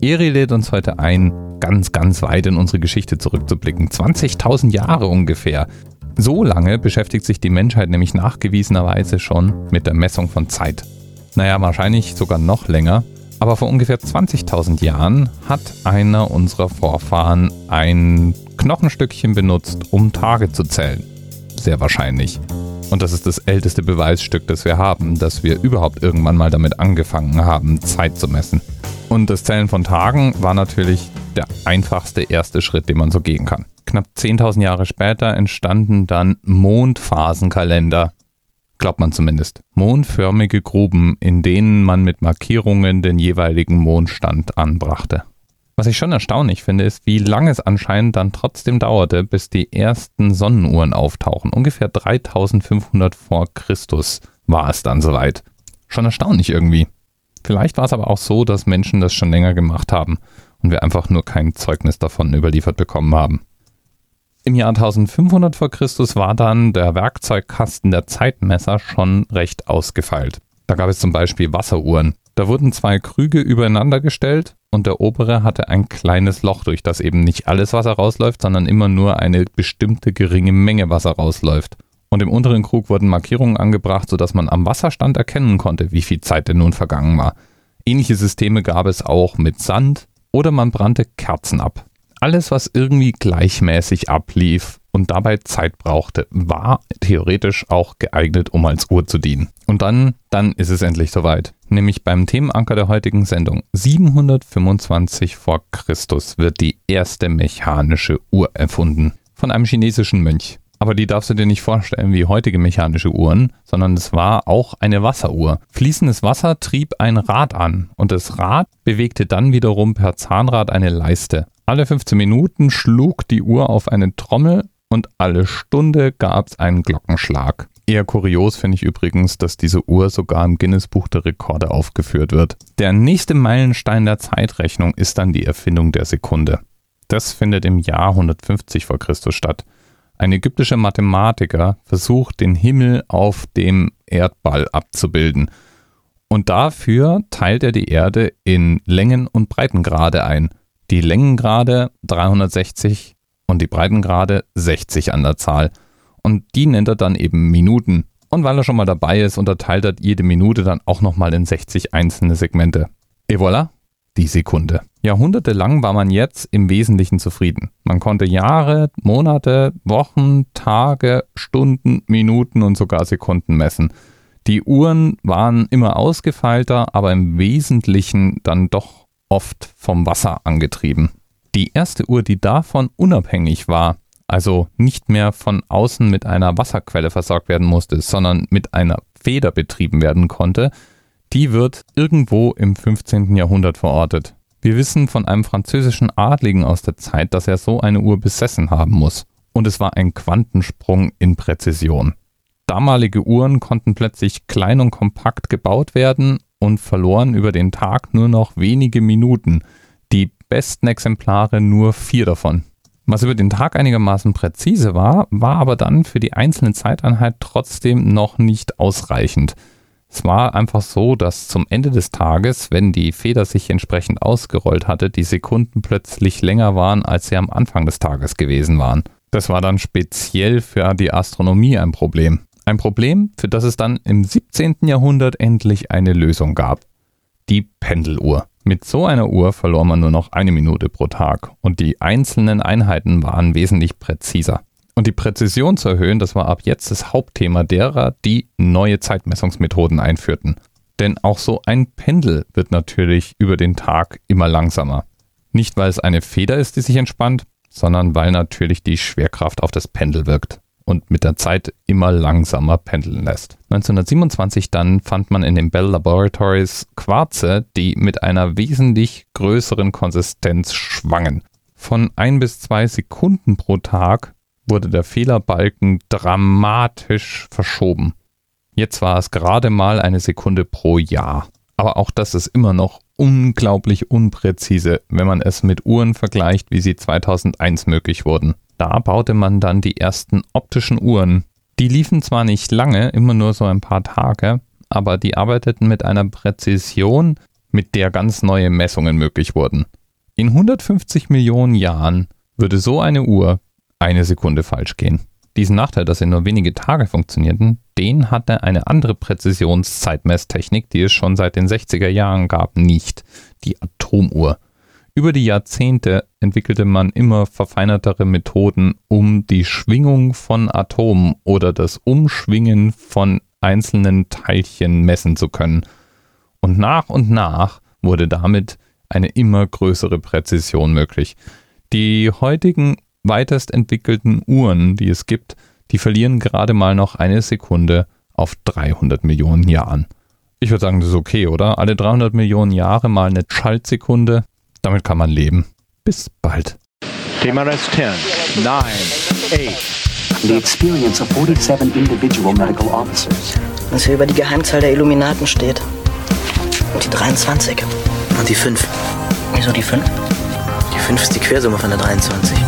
Eri lädt uns heute ein, ganz, ganz weit in unsere Geschichte zurückzublicken. 20.000 Jahre ungefähr. So lange beschäftigt sich die Menschheit nämlich nachgewiesenerweise schon mit der Messung von Zeit. Naja, wahrscheinlich sogar noch länger. Aber vor ungefähr 20.000 Jahren hat einer unserer Vorfahren ein Knochenstückchen benutzt, um Tage zu zählen. Sehr wahrscheinlich. Und das ist das älteste Beweisstück, das wir haben, dass wir überhaupt irgendwann mal damit angefangen haben, Zeit zu messen. Und das Zählen von Tagen war natürlich der einfachste erste Schritt, den man so gehen kann. Knapp 10.000 Jahre später entstanden dann Mondphasenkalender. Glaubt man zumindest. Mondförmige Gruben, in denen man mit Markierungen den jeweiligen Mondstand anbrachte. Was ich schon erstaunlich finde, ist, wie lange es anscheinend dann trotzdem dauerte, bis die ersten Sonnenuhren auftauchen. Ungefähr 3500 vor Christus war es dann soweit. Schon erstaunlich irgendwie. Vielleicht war es aber auch so, dass Menschen das schon länger gemacht haben und wir einfach nur kein Zeugnis davon überliefert bekommen haben. Im Jahr 1500 vor Christus war dann der Werkzeugkasten der Zeitmesser schon recht ausgefeilt. Da gab es zum Beispiel Wasseruhren. Da wurden zwei Krüge übereinander gestellt und der obere hatte ein kleines Loch, durch das eben nicht alles Wasser rausläuft, sondern immer nur eine bestimmte geringe Menge Wasser rausläuft. Und im unteren Krug wurden Markierungen angebracht, sodass man am Wasserstand erkennen konnte, wie viel Zeit denn nun vergangen war. Ähnliche Systeme gab es auch mit Sand oder man brannte Kerzen ab. Alles, was irgendwie gleichmäßig ablief und dabei Zeit brauchte, war theoretisch auch geeignet, um als Uhr zu dienen. Und dann, dann ist es endlich soweit. Nämlich beim Themenanker der heutigen Sendung. 725 vor Christus wird die erste mechanische Uhr erfunden. Von einem chinesischen Mönch. Aber die darfst du dir nicht vorstellen wie heutige mechanische Uhren, sondern es war auch eine Wasseruhr. Fließendes Wasser trieb ein Rad an und das Rad bewegte dann wiederum per Zahnrad eine Leiste. Alle 15 Minuten schlug die Uhr auf eine Trommel und alle Stunde gab es einen Glockenschlag. Eher kurios finde ich übrigens, dass diese Uhr sogar im Guinness-Buch der Rekorde aufgeführt wird. Der nächste Meilenstein der Zeitrechnung ist dann die Erfindung der Sekunde. Das findet im Jahr 150 vor Christus statt. Ein ägyptischer Mathematiker versucht, den Himmel auf dem Erdball abzubilden. Und dafür teilt er die Erde in Längen- und Breitengrade ein. Die Längengrade 360 und die Breitengrade 60 an der Zahl. Und die nennt er dann eben Minuten. Und weil er schon mal dabei ist, unterteilt er jede Minute dann auch nochmal in 60 einzelne Segmente. Et voilà, die Sekunde. Jahrhundertelang war man jetzt im Wesentlichen zufrieden. Man konnte Jahre, Monate, Wochen, Tage, Stunden, Minuten und sogar Sekunden messen. Die Uhren waren immer ausgefeilter, aber im Wesentlichen dann doch oft vom Wasser angetrieben. Die erste Uhr, die davon unabhängig war, also nicht mehr von außen mit einer Wasserquelle versorgt werden musste, sondern mit einer Feder betrieben werden konnte, die wird irgendwo im 15. Jahrhundert verortet. Wir wissen von einem französischen Adligen aus der Zeit, dass er so eine Uhr besessen haben muss. Und es war ein Quantensprung in Präzision. Damalige Uhren konnten plötzlich klein und kompakt gebaut werden und verloren über den Tag nur noch wenige Minuten. Die besten Exemplare nur vier davon. Was über den Tag einigermaßen präzise war, war aber dann für die einzelne Zeiteinheit trotzdem noch nicht ausreichend. Es war einfach so, dass zum Ende des Tages, wenn die Feder sich entsprechend ausgerollt hatte, die Sekunden plötzlich länger waren, als sie am Anfang des Tages gewesen waren. Das war dann speziell für die Astronomie ein Problem. Ein Problem, für das es dann im 17. Jahrhundert endlich eine Lösung gab. Die Pendeluhr. Mit so einer Uhr verlor man nur noch eine Minute pro Tag und die einzelnen Einheiten waren wesentlich präziser. Und die Präzision zu erhöhen, das war ab jetzt das Hauptthema derer, die neue Zeitmessungsmethoden einführten. Denn auch so ein Pendel wird natürlich über den Tag immer langsamer. Nicht weil es eine Feder ist, die sich entspannt, sondern weil natürlich die Schwerkraft auf das Pendel wirkt und mit der Zeit immer langsamer pendeln lässt. 1927 dann fand man in den Bell Laboratories Quarze, die mit einer wesentlich größeren Konsistenz schwangen. Von ein bis zwei Sekunden pro Tag wurde der Fehlerbalken dramatisch verschoben. Jetzt war es gerade mal eine Sekunde pro Jahr. Aber auch das ist immer noch unglaublich unpräzise, wenn man es mit Uhren vergleicht, wie sie 2001 möglich wurden. Da baute man dann die ersten optischen Uhren. Die liefen zwar nicht lange, immer nur so ein paar Tage, aber die arbeiteten mit einer Präzision, mit der ganz neue Messungen möglich wurden. In 150 Millionen Jahren würde so eine Uhr eine Sekunde falsch gehen. Diesen Nachteil, dass sie nur wenige Tage funktionierten, den hatte eine andere Präzisionszeitmesstechnik, die es schon seit den 60er Jahren gab, nicht. Die Atomuhr. Über die Jahrzehnte entwickelte man immer verfeinertere Methoden, um die Schwingung von Atomen oder das Umschwingen von einzelnen Teilchen messen zu können. Und nach und nach wurde damit eine immer größere Präzision möglich. Die heutigen weitest entwickelten Uhren, die es gibt, die verlieren gerade mal noch eine Sekunde auf 300 Millionen Jahren. Ich würde sagen, das ist okay, oder? Alle 300 Millionen Jahre mal eine Schaltsekunde, damit kann man leben. Bis bald. TMRS 10, 9, 8. The experience of 47 individual medical officers. Was hier über die Geheimzahl der Illuminaten steht. Und die 23. Und die 5. Wieso die 5? Die 5 ist die Quersumme von der 23.